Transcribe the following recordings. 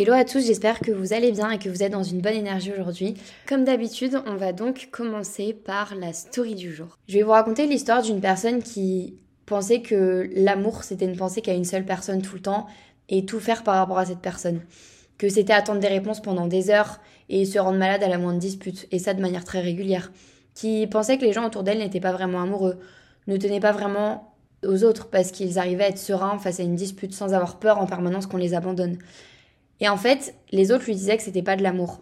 Hello à tous, j'espère que vous allez bien et que vous êtes dans une bonne énergie aujourd'hui. Comme d'habitude, on va donc commencer par la story du jour. Je vais vous raconter l'histoire d'une personne qui pensait que l'amour c'était une pensée qu'à une seule personne tout le temps et tout faire par rapport à cette personne. Que c'était attendre des réponses pendant des heures et se rendre malade à la moindre dispute, et ça de manière très régulière. Qui pensait que les gens autour d'elle n'étaient pas vraiment amoureux, ne tenaient pas vraiment aux autres parce qu'ils arrivaient à être sereins face à une dispute sans avoir peur en permanence qu'on les abandonne. Et en fait, les autres lui disaient que c'était pas de l'amour.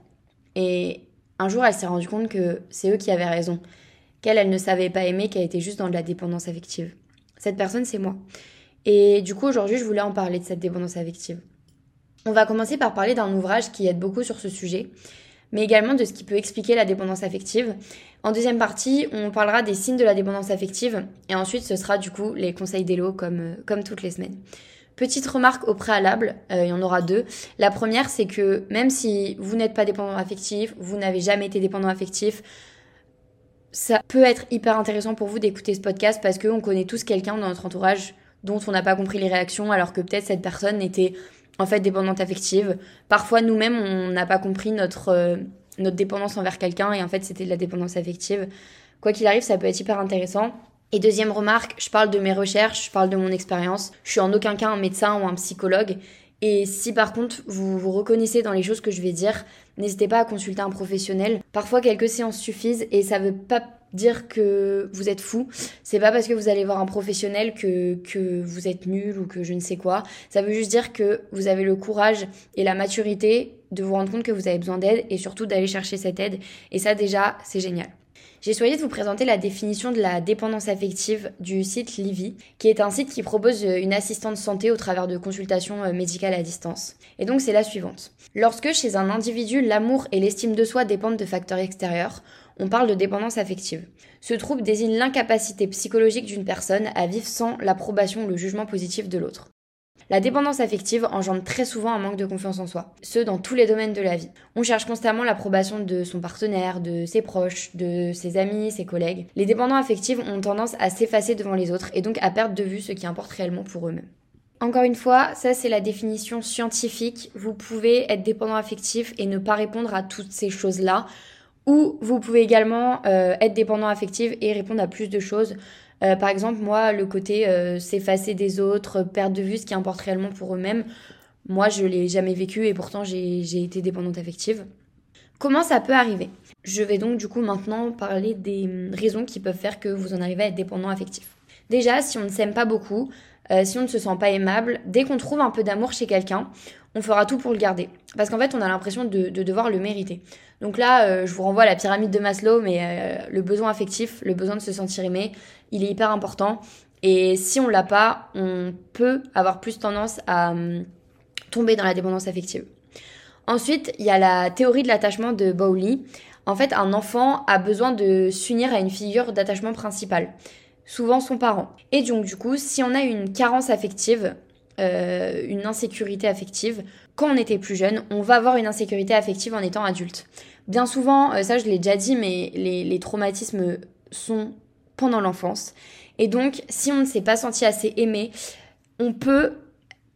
Et un jour, elle s'est rendue compte que c'est eux qui avaient raison. Qu'elle, elle ne savait pas aimer, qu'elle était juste dans de la dépendance affective. Cette personne, c'est moi. Et du coup, aujourd'hui, je voulais en parler de cette dépendance affective. On va commencer par parler d'un ouvrage qui aide beaucoup sur ce sujet, mais également de ce qui peut expliquer la dépendance affective. En deuxième partie, on parlera des signes de la dépendance affective, et ensuite, ce sera du coup les conseils d'Elo comme, comme toutes les semaines. Petite remarque au préalable, euh, il y en aura deux. La première, c'est que même si vous n'êtes pas dépendant affectif, vous n'avez jamais été dépendant affectif, ça peut être hyper intéressant pour vous d'écouter ce podcast parce qu'on connaît tous quelqu'un dans notre entourage dont on n'a pas compris les réactions alors que peut-être cette personne était en fait dépendante affective. Parfois nous-mêmes on n'a pas compris notre, euh, notre dépendance envers quelqu'un et en fait c'était de la dépendance affective. Quoi qu'il arrive, ça peut être hyper intéressant. Et deuxième remarque, je parle de mes recherches, je parle de mon expérience. Je suis en aucun cas un médecin ou un psychologue. Et si par contre vous vous reconnaissez dans les choses que je vais dire, n'hésitez pas à consulter un professionnel. Parfois quelques séances suffisent et ça veut pas dire que vous êtes fou. C'est pas parce que vous allez voir un professionnel que, vous êtes nul ou que je ne sais quoi. Ça veut juste dire que vous avez le courage et la maturité de vous rendre compte que vous avez besoin d'aide et surtout d'aller chercher cette aide. Et ça déjà, c'est génial. J'ai choisi de vous présenter la définition de la dépendance affective du site Livy, qui est un site qui propose une assistante santé au travers de consultations euh, médicales à distance. Et donc c'est la suivante. Lorsque chez un individu l'amour et l'estime de soi dépendent de facteurs extérieurs, on parle de dépendance affective. Ce trouble désigne l'incapacité psychologique d'une personne à vivre sans l'approbation ou le jugement positif de l'autre. La dépendance affective engendre très souvent un manque de confiance en soi, ce dans tous les domaines de la vie. On cherche constamment l'approbation de son partenaire, de ses proches, de ses amis, ses collègues. Les dépendants affectifs ont tendance à s'effacer devant les autres et donc à perdre de vue ce qui importe réellement pour eux-mêmes. Encore une fois, ça c'est la définition scientifique. Vous pouvez être dépendant affectif et ne pas répondre à toutes ces choses-là. Ou vous pouvez également euh, être dépendant affectif et répondre à plus de choses. Euh, par exemple, moi, le côté euh, s'effacer des autres, perdre de vue ce qui importe réellement pour eux-mêmes, moi, je l'ai jamais vécu et pourtant j'ai été dépendante affective. Comment ça peut arriver? Je vais donc du coup maintenant parler des hum, raisons qui peuvent faire que vous en arrivez à être dépendant affectif. Déjà, si on ne s'aime pas beaucoup, euh, si on ne se sent pas aimable, dès qu'on trouve un peu d'amour chez quelqu'un, on fera tout pour le garder. Parce qu'en fait, on a l'impression de, devoir le mériter. Donc là, je vous renvoie à la pyramide de Maslow, mais le besoin affectif, le besoin de se sentir aimé, il est hyper important. Et si on l'a pas, on peut avoir plus tendance à hum, tomber dans la dépendance affective. Ensuite, il y a la théorie de l'attachement de Bowley. En fait, un enfant a besoin de s'unir à une figure d'attachement principale, souvent son parent. Et donc, du coup, si on a une carence affective, euh, une insécurité affective, quand on était plus jeune, on va avoir une insécurité affective en étant adulte. Bien souvent, euh, ça je l'ai déjà dit, mais les, les traumatismes sont pendant l'enfance. Et donc, si on ne s'est pas senti assez aimé, on peut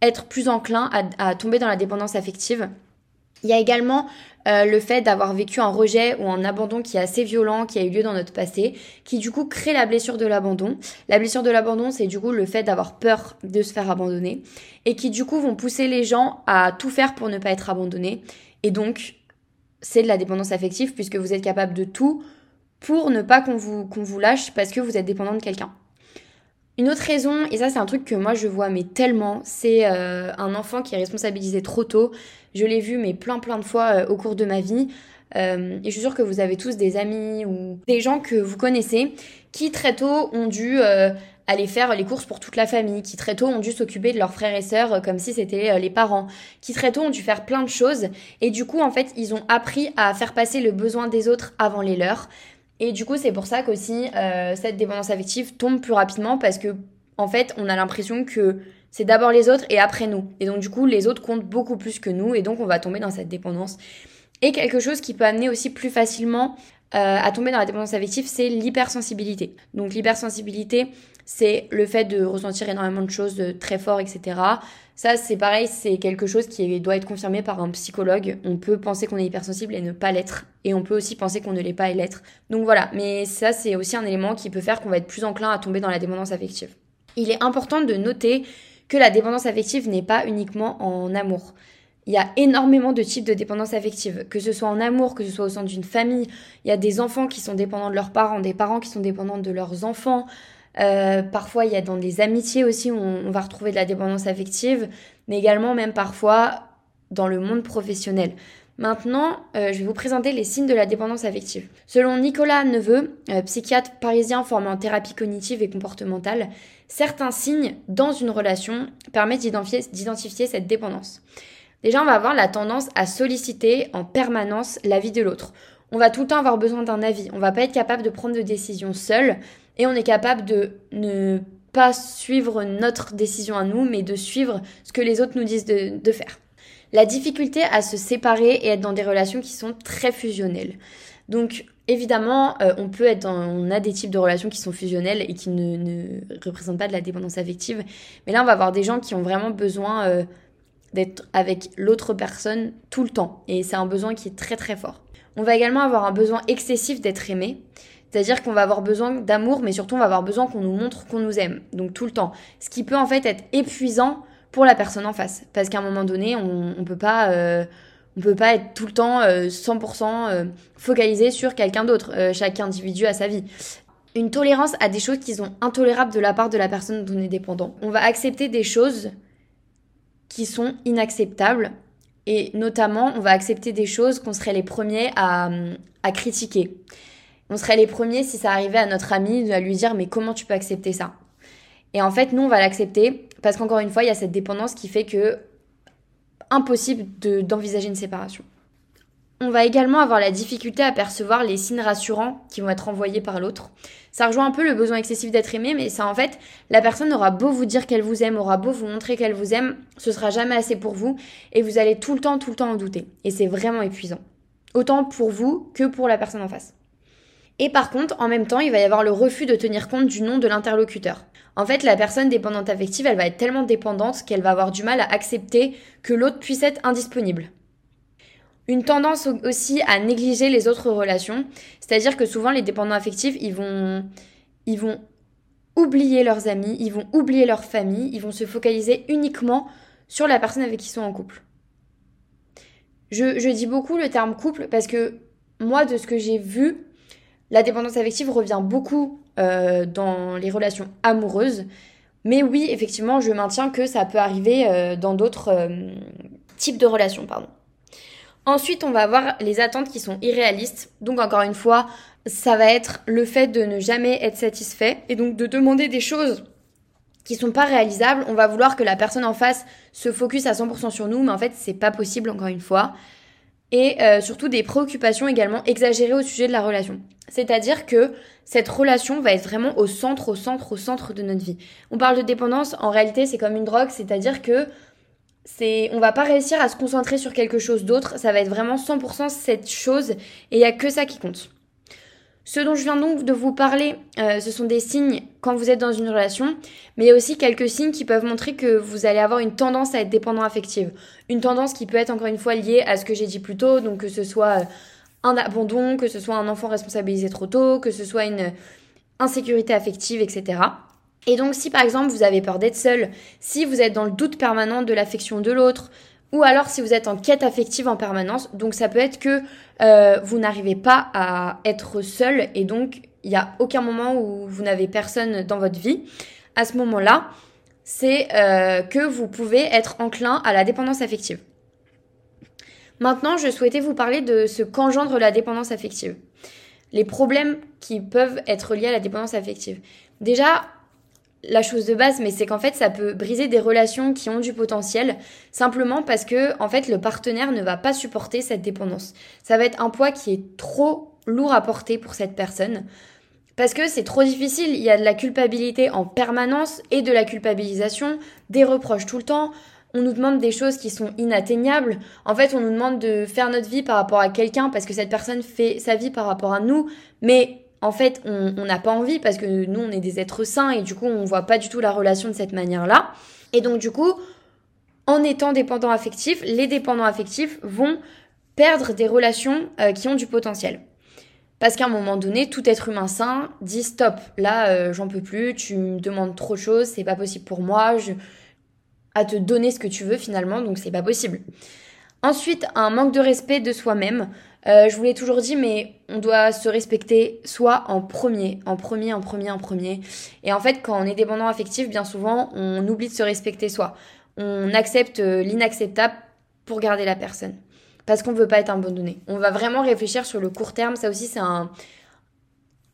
être plus enclin à, tomber dans la dépendance affective. Il y a également euh, le fait d'avoir vécu un rejet ou un abandon qui est assez violent, qui a eu lieu dans notre passé, qui du coup crée la blessure de l'abandon. La blessure de l'abandon, c'est du coup le fait d'avoir peur de se faire abandonner, et qui du coup vont pousser les gens à tout faire pour ne pas être abandonnés. Et donc, c'est de la dépendance affective puisque vous êtes capable de tout pour ne pas qu'on vous, lâche parce que vous êtes dépendant de quelqu'un. Une autre raison, et ça c'est un truc que moi je vois mais tellement, c'est euh, un enfant qui est responsabilisé trop tôt. Je l'ai vu mais plein plein de fois euh, au cours de ma vie. Euh, et je suis sûre que vous avez tous des amis ou des gens que vous connaissez qui très tôt ont dû aller faire les courses pour toute la famille, qui très tôt ont dû s'occuper de leurs frères et sœurs comme si c'était les parents, qui très tôt ont dû faire plein de choses et du coup en fait ils ont appris à faire passer le besoin des autres avant les leurs. Et du coup, c'est pour ça qu'aussi euh, cette dépendance affective tombe plus rapidement parce que en fait, on a l'impression que c'est d'abord les autres et après nous. Et donc du coup, les autres comptent beaucoup plus que nous et donc on va tomber dans cette dépendance. Et quelque chose qui peut amener aussi plus facilement à tomber dans la dépendance affective, c'est l'hypersensibilité. Donc l'hypersensibilité, c'est le fait de ressentir énormément de choses très fort, etc. Ça, c'est pareil, c'est quelque chose qui doit être confirmé par un psychologue. On peut penser qu'on est hypersensible et ne pas l'être. Et on peut aussi penser qu'on ne l'est pas et l'être. Donc voilà, mais ça, c'est aussi un élément qui peut faire qu'on va être plus enclin à tomber dans la dépendance affective. Il est important de noter que la dépendance affective n'est pas uniquement en amour. Il y a énormément de types de dépendance affective, que ce soit en amour, que ce soit au sein d'une famille. Il y a des enfants qui sont dépendants de leurs parents, des parents qui sont dépendants de leurs enfants. Euh, parfois, il y a dans des amitiés aussi où on, va retrouver de la dépendance affective, mais également même parfois dans le monde professionnel. Maintenant, euh, je vais vous présenter les signes de la dépendance affective. Selon Nicolas Neveu, euh, psychiatre parisien formé en thérapie cognitive et comportementale, certains signes dans une relation permettent d'identifier cette dépendance. Déjà, on va avoir la tendance à solliciter en permanence l'avis de l'autre. On va tout le temps avoir besoin d'un avis. On va pas être capable de prendre de décisions seul et on est capable de ne pas suivre notre décision à nous, mais de suivre ce que les autres nous disent de, faire. La difficulté à se séparer et être dans des relations qui sont très fusionnelles. Donc évidemment, euh, on peut être on a des types de relations qui sont fusionnelles et qui ne, représentent pas de la dépendance affective. Mais là, on va avoir des gens qui ont vraiment besoin euh, d'être avec l'autre personne tout le temps. Et c'est un besoin qui est très très fort. On va également avoir un besoin excessif d'être aimé. C'est-à-dire qu'on va avoir besoin d'amour, mais surtout on va avoir besoin qu'on nous montre qu'on nous aime, donc tout le temps. Ce qui peut en fait être épuisant pour la personne en face, parce qu'à un moment donné, on, on peut pas, euh, peut pas être tout le temps 100% euh, euh, focalisé sur quelqu'un d'autre. chaque individu a sa vie. Une tolérance à des choses qui sont intolérables de la part de la personne dont on est dépendant. On va accepter des choses qui sont inacceptables et notamment on va accepter des choses qu'on serait les premiers à, à critiquer on serait les premiers si ça arrivait à notre ami à lui dire mais comment tu peux accepter ça? Et en fait, nous on va l'accepter parce qu'encore une fois, il y a cette dépendance qui fait que impossible d'envisager une séparation. On va également avoir la difficulté à percevoir les signes rassurants qui vont être envoyés par l'autre. Ça rejoint un peu le besoin excessif d'être aimé, mais ça en fait, la personne aura beau vous dire qu'elle vous aime, aura beau vous montrer qu'elle vous aime, ce sera jamais assez pour vous et vous allez tout le temps, tout le temps en douter. Et c'est vraiment épuisant. Autant pour vous que pour la personne en face. Et par contre, en même temps, il va y avoir le refus de tenir compte du nom de l'interlocuteur. En fait, la personne dépendante affective, elle va être tellement dépendante qu'elle va avoir du mal à accepter que l'autre puisse être indisponible. Une tendance aussi à négliger les autres relations, c'est-à-dire que souvent les dépendants affectifs, ils vont, ils vont oublier leurs amis, ils vont oublier leur famille, ils vont se focaliser uniquement sur la personne avec qui ils sont en couple. Je, je dis beaucoup le terme couple parce que moi, de ce que j'ai vu, la dépendance affective revient beaucoup euh, dans les relations amoureuses. Mais oui, effectivement, je maintiens que ça peut arriver euh, dans d'autres euh, types de relations. Pardon. Ensuite, on va avoir les attentes qui sont irréalistes. Donc, encore une fois, ça va être le fait de ne jamais être satisfait et donc de demander des choses qui sont pas réalisables. On va vouloir que la personne en face se focus à 100% sur nous, mais en fait, c'est pas possible, encore une fois et euh, surtout des préoccupations également exagérées au sujet de la relation. C'est-à-dire que cette relation va être vraiment au centre, au centre, au centre de notre vie. On parle de dépendance, en réalité c'est comme une drogue, c'est-à-dire que c'est, on va pas réussir à se concentrer sur quelque chose d'autre, ça va être vraiment 100% cette chose et il y a que ça qui compte. Ce dont je viens donc de vous parler, euh, ce sont des signes quand vous êtes dans une relation, mais il y a aussi quelques signes qui peuvent montrer que vous allez avoir une tendance à être dépendant affective. Une tendance qui peut être encore une fois liée à ce que j'ai dit plus tôt, donc que ce soit euh, un abandon, que ce soit un enfant responsabilisé trop tôt, que ce soit une insécurité affective, etc. Et donc si par exemple vous avez peur d'être seul, si vous êtes dans le doute permanent de l'affection de l'autre, ou alors si vous êtes en quête affective en permanence. Donc ça peut être que euh, vous n'arrivez pas à être seul et donc il n'y a aucun moment où vous n'avez personne dans votre vie. À ce moment-là, c'est euh, que vous pouvez être enclin à la dépendance affective. Maintenant, je souhaitais vous parler de ce qu'engendre la dépendance affective. Les problèmes qui peuvent être liés à la dépendance affective. Déjà, la chose de base, mais c'est qu'en fait, ça peut briser des relations qui ont du potentiel, simplement parce que, en fait, le partenaire ne va pas supporter cette dépendance. Ça va être un poids qui est trop lourd à porter pour cette personne. Parce que c'est trop difficile, il y a de la culpabilité en permanence et de la culpabilisation, des reproches tout le temps, on nous demande des choses qui sont inatteignables. En fait, on nous demande de faire notre vie par rapport à quelqu'un parce que cette personne fait sa vie par rapport à nous. Mais en fait, on n'a pas envie parce que nous, on est des êtres sains et du coup, on voit pas du tout la relation de cette manière-là. Et donc, du coup, en étant dépendant affectif, les dépendants affectifs vont perdre des relations euh, qui ont du potentiel. Parce qu'à un moment donné, tout être humain sain dit stop, là euh, j'en peux plus, tu me demandes trop de choses, c'est pas possible pour moi, à te donner ce que tu veux finalement, donc c'est pas possible. Ensuite, un manque de respect de soi-même. Euh, je vous l'ai toujours dit, mais on doit se respecter soit en premier, en premier, en premier, en premier. Et en fait, quand on est dépendant affectif, bien souvent, on oublie de se respecter soi. On accepte euh, l'inacceptable pour garder la personne parce qu'on veut pas être abandonné. On va vraiment réfléchir sur le court terme. Ça aussi, c'est un,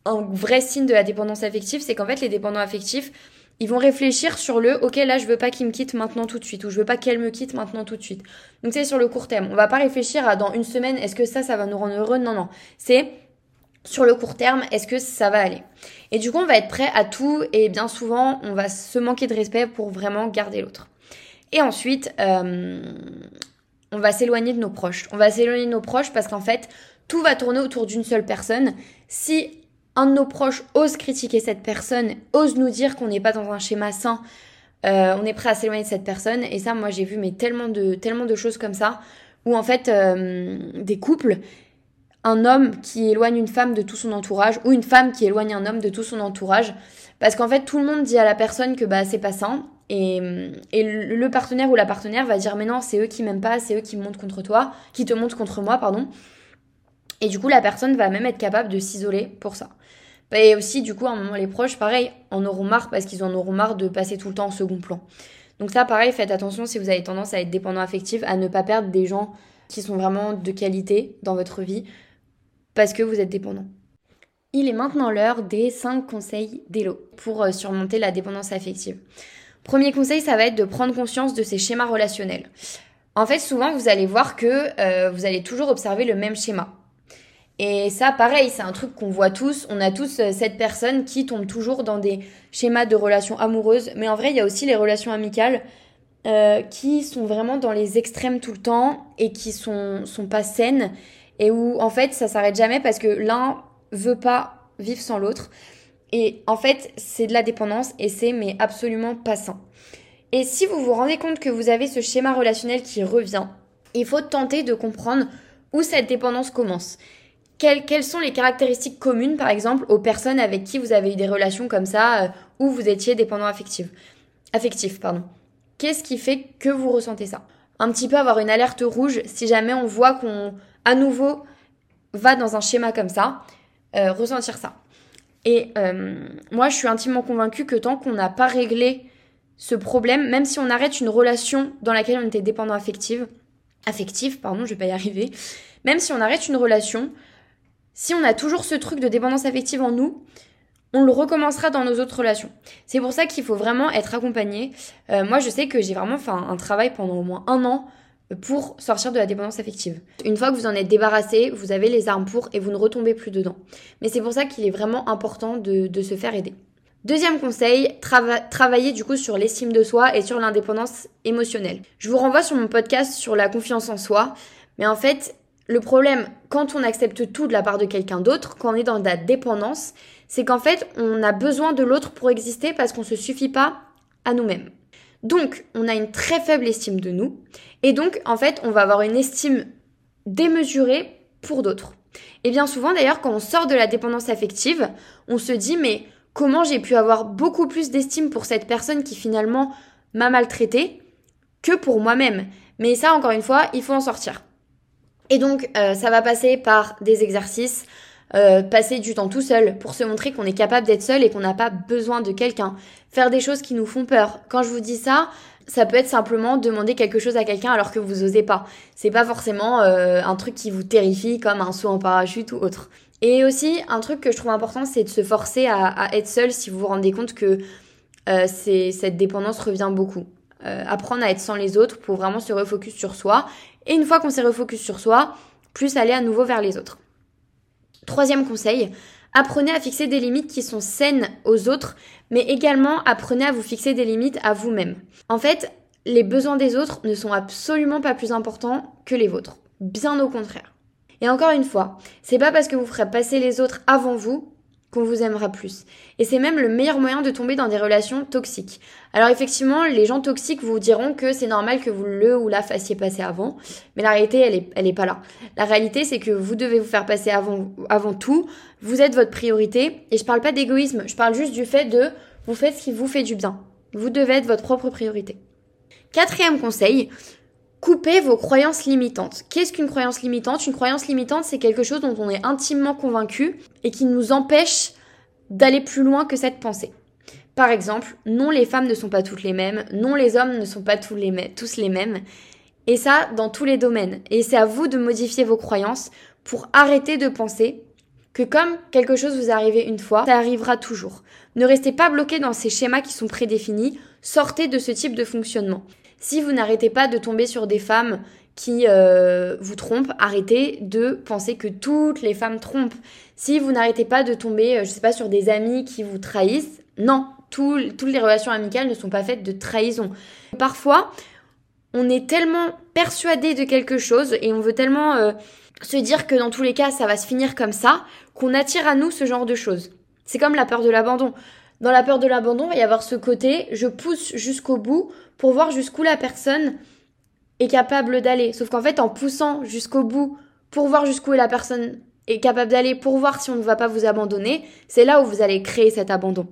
un vrai signe de la dépendance affective. C'est qu'en fait, les dépendants affectifs, ils vont réfléchir sur le ok là je veux pas qu'il me quitte maintenant tout de suite ou je veux pas qu'elle me quitte maintenant tout de suite. Donc c'est sur le court terme. On va pas réfléchir à dans une semaine est-ce que ça ça va nous rendre heureux? Non non. C'est sur le court terme, est-ce que ça va aller? Et du coup, on va être prêt à tout et bien souvent, on va se manquer de respect pour vraiment garder l'autre. Et ensuite, euh, on va s'éloigner de nos proches. On va s'éloigner de nos proches parce qu'en fait, tout va tourner autour d'une seule personne. Si un de nos proches ose critiquer cette personne, ose nous dire qu'on n'est pas dans un schéma sain, euh, on est prêt à s'éloigner de cette personne. Et ça, moi, j'ai vu mais tellement de tellement de choses comme ça où en fait euh, des couples, un homme qui éloigne une femme de tout son entourage ou une femme qui éloigne un homme de tout son entourage, parce qu'en fait tout le monde dit à la personne que bah c'est pas sain et, et, le partenaire ou la partenaire va dire mais non, c'est eux qui m'aiment pas, c'est eux qui montent contre toi, qui te montent contre moi, pardon. Et du coup, la personne va même être capable de s'isoler pour ça. Et aussi, du coup, à un moment, les proches, pareil, en auront marre parce qu'ils en auront marre de passer tout le temps en second plan. Donc ça, pareil, faites attention si vous avez tendance à être dépendant affectif, à ne pas perdre des gens qui sont vraiment de qualité dans votre vie parce que vous êtes dépendant. Il est maintenant l'heure des 5 conseils d'Elo pour euh, surmonter la dépendance affective. Premier conseil, ça va être de prendre conscience de ces schémas relationnels. En fait, souvent, vous allez voir que euh, vous allez toujours observer le même schéma. Et ça, pareil, c'est un truc qu'on voit tous. On a tous euh, cette personne qui tombe toujours dans des schémas de relations amoureuses. Mais en vrai, il y a aussi les relations amicales euh, qui sont vraiment dans les extrêmes tout le temps et qui sont, sont pas saines. Et où, en fait, ça s'arrête jamais parce que l'un veut pas vivre sans l'autre. Et en fait, c'est de la dépendance et c'est mais absolument pas sain. Et si vous vous rendez compte que vous avez ce schéma relationnel qui revient, il faut tenter de comprendre où cette dépendance commence. Quelles, sont les caractéristiques communes, par exemple, aux personnes avec qui vous avez eu des relations comme ça, euh, où vous étiez dépendant affectif Affectif, pardon. Qu'est-ce qui fait que vous ressentez ça? Un petit peu avoir une alerte rouge si jamais on voit qu'on, à nouveau, va dans un schéma comme ça, euh, ressentir ça. Et euh, moi, je suis intimement convaincue que tant qu'on n'a pas réglé ce problème, même si on arrête une relation dans laquelle on était dépendant affective, affectif, pardon, je vais pas y arriver, même si on arrête une relation, si on a toujours ce truc de dépendance affective en nous, on le recommencera dans nos autres relations. C'est pour ça qu'il faut vraiment être accompagné. Euh, moi, je sais que j'ai vraiment fait un travail pendant au moins un an pour sortir de la dépendance affective. Une fois que vous en êtes débarrassé, vous avez les armes pour et vous ne retombez plus dedans. Mais c'est pour ça qu'il est vraiment important de, se faire aider. Deuxième conseil, travailler du coup sur l'estime de soi et sur l'indépendance émotionnelle. Je vous renvoie sur mon podcast sur la confiance en soi, mais en fait, le problème quand on accepte tout de la part de quelqu'un d'autre, quand on est dans la dépendance, c'est qu'en fait, on a besoin de l'autre pour exister parce qu'on ne se suffit pas à nous-mêmes. Donc, on a une très faible estime de nous. Et donc, en fait, on va avoir une estime démesurée pour d'autres. Et bien souvent, d'ailleurs, quand on sort de la dépendance affective, on se dit, mais comment j'ai pu avoir beaucoup plus d'estime pour cette personne qui finalement m'a maltraité que pour moi-même? Mais ça, encore une fois, il faut en sortir. Et donc, euh, ça va passer par des exercices, euh, passer du temps tout seul pour se montrer qu'on est capable d'être seul et qu'on n'a pas besoin de quelqu'un. Faire des choses qui nous font peur. Quand je vous dis ça, ça peut être simplement demander quelque chose à quelqu'un alors que vous osez pas. C'est pas forcément euh, un truc qui vous terrifie comme un saut en parachute ou autre. Et aussi, un truc que je trouve important, c'est de se forcer à, être seul si vous vous rendez compte que cette dépendance revient beaucoup. Apprendre à être sans les autres pour vraiment se refocus sur soi. Et une fois qu'on s'est refocus sur soi, plus aller à nouveau vers les autres. Troisième conseil, apprenez à fixer des limites qui sont saines aux autres, mais également apprenez à vous fixer des limites à vous-même. En fait, les besoins des autres ne sont absolument pas plus importants que les vôtres. Bien au contraire. Et encore une fois, c'est pas parce que vous ferez passer les autres avant vous qu'on vous aimera plus. Et c'est même le meilleur moyen de tomber dans des relations toxiques. Alors effectivement, les gens toxiques vous diront que c'est normal que vous le ou la fassiez passer avant, mais la réalité, elle est, elle est pas là. La réalité, c'est que vous devez vous faire passer avant, avant tout. Vous êtes votre priorité. Et je parle pas d'égoïsme, je parle juste du fait de vous faites ce qui vous fait du bien. Vous devez être votre propre priorité. Quatrième conseil, coupez vos croyances limitantes. Qu'est-ce qu'une croyance limitante? Une croyance limitante, c'est quelque chose dont on est intimement convaincu et qui nous empêche d'aller plus loin que cette pensée. Par exemple, non, les femmes ne sont pas toutes les mêmes, non, les hommes ne sont pas tous les, mêmes. Et ça, dans tous les domaines. Et c'est à vous de modifier vos croyances pour arrêter de penser que comme quelque chose vous est arrivé une fois, ça arrivera toujours. Ne restez pas bloqué dans ces schémas qui sont prédéfinis, sortez de ce type de fonctionnement. Si vous n'arrêtez pas de tomber sur des femmes qui euh, vous trompent, arrêtez de penser que toutes les femmes trompent. Si vous n'arrêtez pas de tomber, euh, je sais pas, sur des amis qui vous trahissent, non, toutes les relations amicales ne sont pas faites de trahison. Parfois, on est tellement persuadé de quelque chose et on veut tellement euh, se dire que dans tous les cas ça va se finir comme ça qu'on attire à nous ce genre de choses. C'est comme la peur de l'abandon. Dans la peur de l'abandon, il va y avoir ce côté, je pousse jusqu'au bout pour voir jusqu'où la personne est capable d'aller. Sauf qu'en fait, en poussant jusqu'au bout pour voir jusqu'où la personne est capable d'aller, pour voir si on ne va pas vous abandonner, c'est là où vous allez créer cet abandon.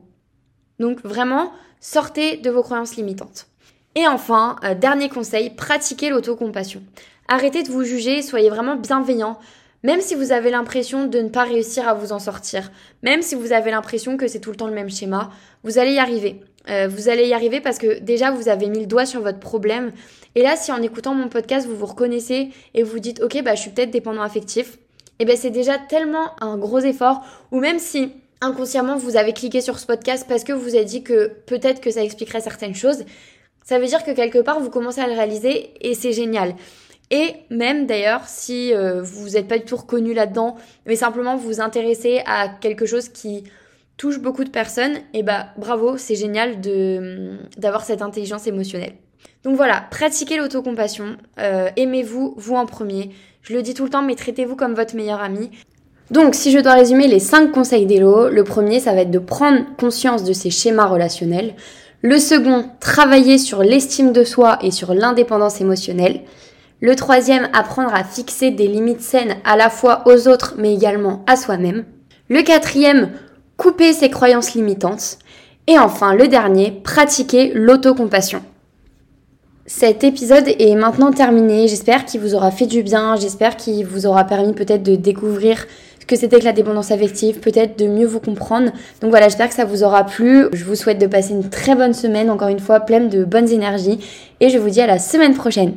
Donc vraiment, sortez de vos croyances limitantes. Et enfin, euh, dernier conseil, pratiquez l'autocompassion. Arrêtez de vous juger, soyez vraiment bienveillant. Même si vous avez l'impression de ne pas réussir à vous en sortir, même si vous avez l'impression que c'est tout le temps le même schéma, vous allez y arriver. Euh, vous allez y arriver parce que déjà vous avez mis le doigt sur votre problème. Et là, si en écoutant mon podcast, vous vous reconnaissez et vous dites, ok, bah je suis peut-être dépendant affectif, et eh ben c'est déjà tellement un gros effort. Ou même si inconsciemment vous avez cliqué sur ce podcast parce que vous êtes dit que peut-être que ça expliquerait certaines choses, ça veut dire que quelque part vous commencez à le réaliser et c'est génial. Et même d'ailleurs, si euh, vous n'êtes pas du tout reconnu là-dedans, mais simplement vous vous intéressez à quelque chose qui touche beaucoup de personnes, et eh bah bravo, c'est génial de d'avoir cette intelligence émotionnelle. Donc voilà, pratiquez l'autocompassion, euh, aimez-vous, vous en premier. Je le dis tout le temps, mais traitez-vous comme votre meilleur ami. Donc si je dois résumer les 5 conseils d'Elo, le premier ça va être de prendre conscience de ses schémas relationnels. Le second, travailler sur l'estime de soi et sur l'indépendance émotionnelle. Le troisième, apprendre à fixer des limites saines à la fois aux autres mais également à soi-même. Le quatrième, couper ses croyances limitantes. Et enfin, le dernier, pratiquer l'autocompassion. Cet épisode est maintenant terminé. J'espère qu'il vous aura fait du bien. J'espère qu'il vous aura permis peut-être de découvrir ce que c'était que la dépendance affective, peut-être de mieux vous comprendre. Donc voilà, j'espère que ça vous aura plu. Je vous souhaite de passer une très bonne semaine, encore une fois, pleine de bonnes énergies. Et je vous dis à la semaine prochaine.